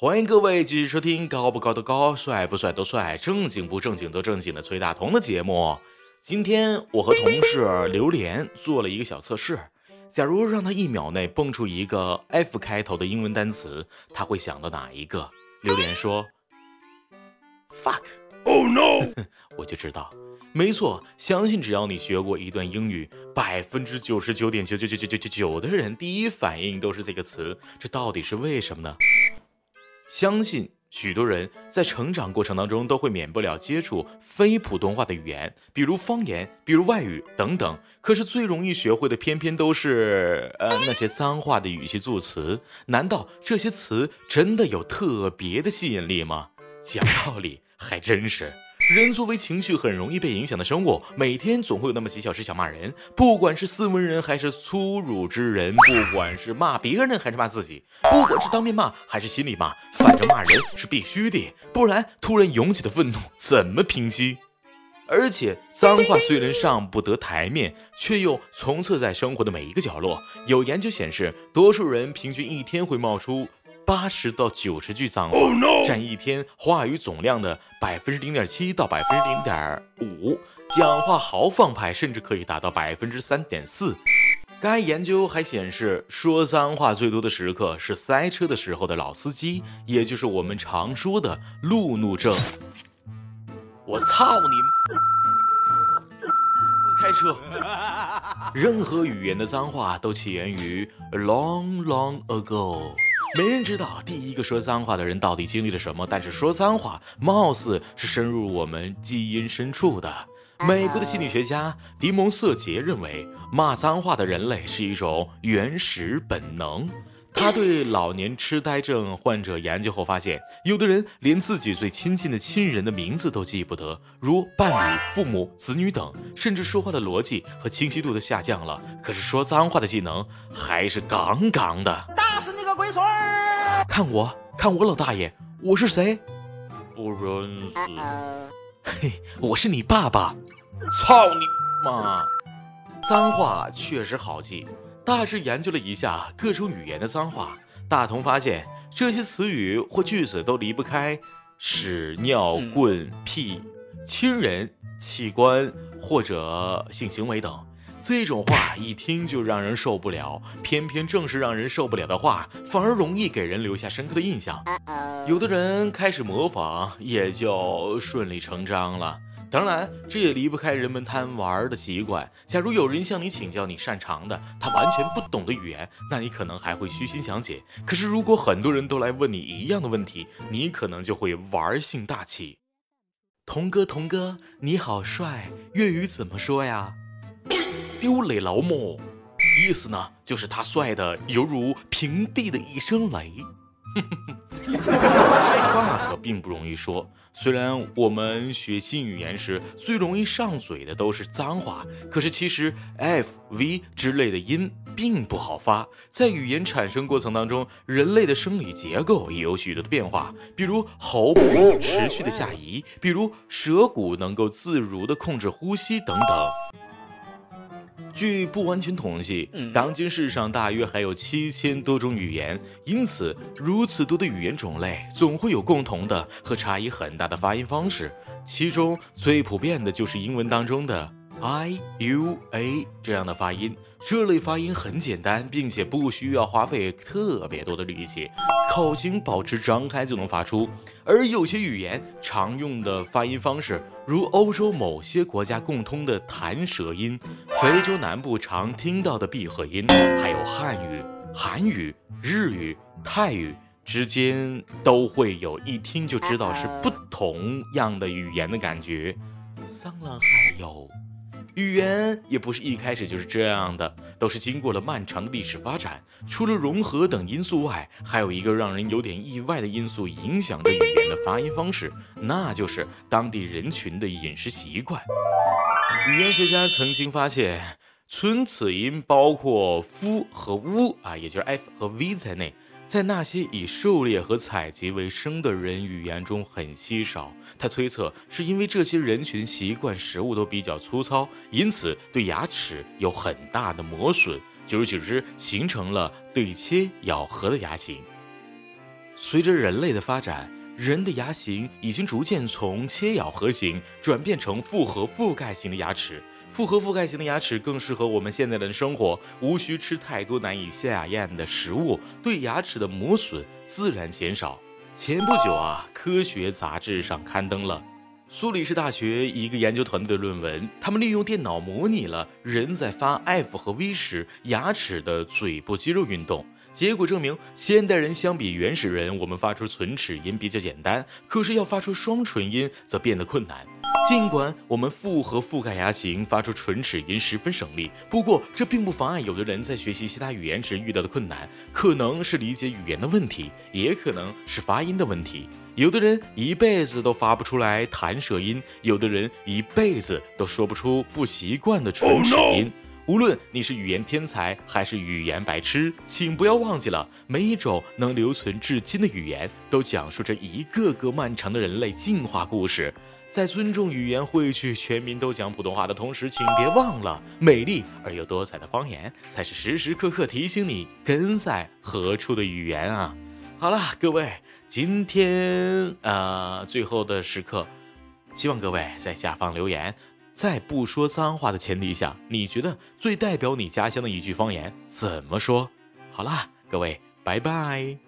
欢迎各位继续收听高不高的高，帅不帅都帅，正经不正经都正经的崔大同的节目。今天我和同事榴莲做了一个小测试，假如让他一秒内蹦出一个 F 开头的英文单词，他会想到哪一个？榴莲说：“fuck，oh no！” 我就知道，没错，相信只要你学过一段英语，百分之九十九点九九九九九九九的人第一反应都是这个词，这到底是为什么呢？相信许多人在成长过程当中都会免不了接触非普通话的语言，比如方言，比如外语等等。可是最容易学会的偏偏都是呃那些脏话的语气助词。难道这些词真的有特别的吸引力吗？讲道理还真是。人作为情绪很容易被影响的生物，每天总会有那么几小时想骂人，不管是斯文人还是粗鲁之人，不管是骂别人还是骂自己，不管是当面骂还是心里骂，反正骂人是必须的，不然突然涌起的愤怒怎么平息？而且脏话虽然上不得台面，却又充斥在生活的每一个角落。有研究显示，多数人平均一天会冒出。八十到九十句脏话，占一天话语总量的百分之零点七到百分之零点五。讲话豪放派甚至可以达到百分之三点四。该研究还显示，说脏话最多的时刻是塞车的时候的老司机，也就是我们常说的路怒症。我操你！开车。任何语言的脏话都起源于 long long ago。没人知道第一个说脏话的人到底经历了什么，但是说脏话貌似是深入我们基因深处的。美国的心理学家迪蒙瑟杰认为，骂脏话的人类是一种原始本能。他对老年痴呆症患者研究后发现，有的人连自己最亲近的亲人的名字都记不得，如伴侣、父母、子女等，甚至说话的逻辑和清晰度都下降了。可是说脏话的技能还是杠杠的。打死你龟孙儿！看我，看我老大爷，我是谁？不认识。嘿，我是你爸爸。操你妈！脏话确实好记。大致研究了一下各种语言的脏话，大同发现这些词语或句子都离不开屎、尿、棍、屁、亲人、器官或者性行为等。这种话一听就让人受不了，偏偏正是让人受不了的话，反而容易给人留下深刻的印象。有的人开始模仿，也就顺理成章了。当然，这也离不开人们贪玩的习惯。假如有人向你请教你擅长的，他完全不懂的语言，那你可能还会虚心讲解。可是，如果很多人都来问你一样的问题，你可能就会玩性大起。童哥，童哥，你好帅，粤语怎么说呀？丢雷老母，意思呢，就是他帅的犹如平地的一声雷。话可并不容易说，虽然我们学新语言时最容易上嘴的都是脏话，可是其实 f、v 之类的音并不好发。在语言产生过程当中，人类的生理结构也有许多的变化，比如喉部持续的下移，比如舌骨能够自如的控制呼吸等等。据不完全统计，当今世上大约还有七千多种语言，因此如此多的语言种类，总会有共同的和差异很大的发音方式。其中最普遍的就是英文当中的 i u a 这样的发音。这类发音很简单，并且不需要花费特别多的力气，口型保持张开就能发出。而有些语言常用的发音方式，如欧洲某些国家共通的弹舌音，非洲南部常听到的闭合音，还有汉语、韩语、日语、泰语之间都会有一听就知道是不同样的语言的感觉。桑朗还有。语言也不是一开始就是这样的，都是经过了漫长的历史发展。除了融合等因素外，还有一个让人有点意外的因素影响着语言的发音方式，那就是当地人群的饮食习惯。语言学家曾经发现，存此音包括夫和乌啊，也就是 f 和 v 在内。在那些以狩猎和采集为生的人语言中很稀少。他推测是因为这些人群习惯食物都比较粗糙，因此对牙齿有很大的磨损，久而久之形成了对切咬合的牙形。随着人类的发展，人的牙形已经逐渐从切咬合型转变成复合覆盖型的牙齿。复合覆盖型的牙齿更适合我们现在的生活，无需吃太多难以下咽的食物，对牙齿的磨损自然减少。前不久啊，科学杂志上刊登了苏黎世大学一个研究团队的论文，他们利用电脑模拟了人在发 F 和 V 时牙齿的嘴部肌肉运动。结果证明，现代人相比原始人，我们发出唇齿音比较简单，可是要发出双唇音则变得困难。尽管我们复合覆盖牙型发出唇齿音十分省力，不过这并不妨碍有的人在学习其他语言时遇到的困难，可能是理解语言的问题，也可能是发音的问题。有的人一辈子都发不出来弹舌音，有的人一辈子都说不出不习惯的唇齿音。无论你是语言天才还是语言白痴，请不要忘记了，每一种能留存至今的语言，都讲述着一个个漫长的人类进化故事。在尊重语言汇聚全民都讲普通话的同时，请别忘了，美丽而又多彩的方言，才是时时刻刻提醒你根在何处的语言啊！好了，各位，今天呃，最后的时刻，希望各位在下方留言。在不说脏话的前提下，你觉得最代表你家乡的一句方言怎么说？好了，各位，拜拜。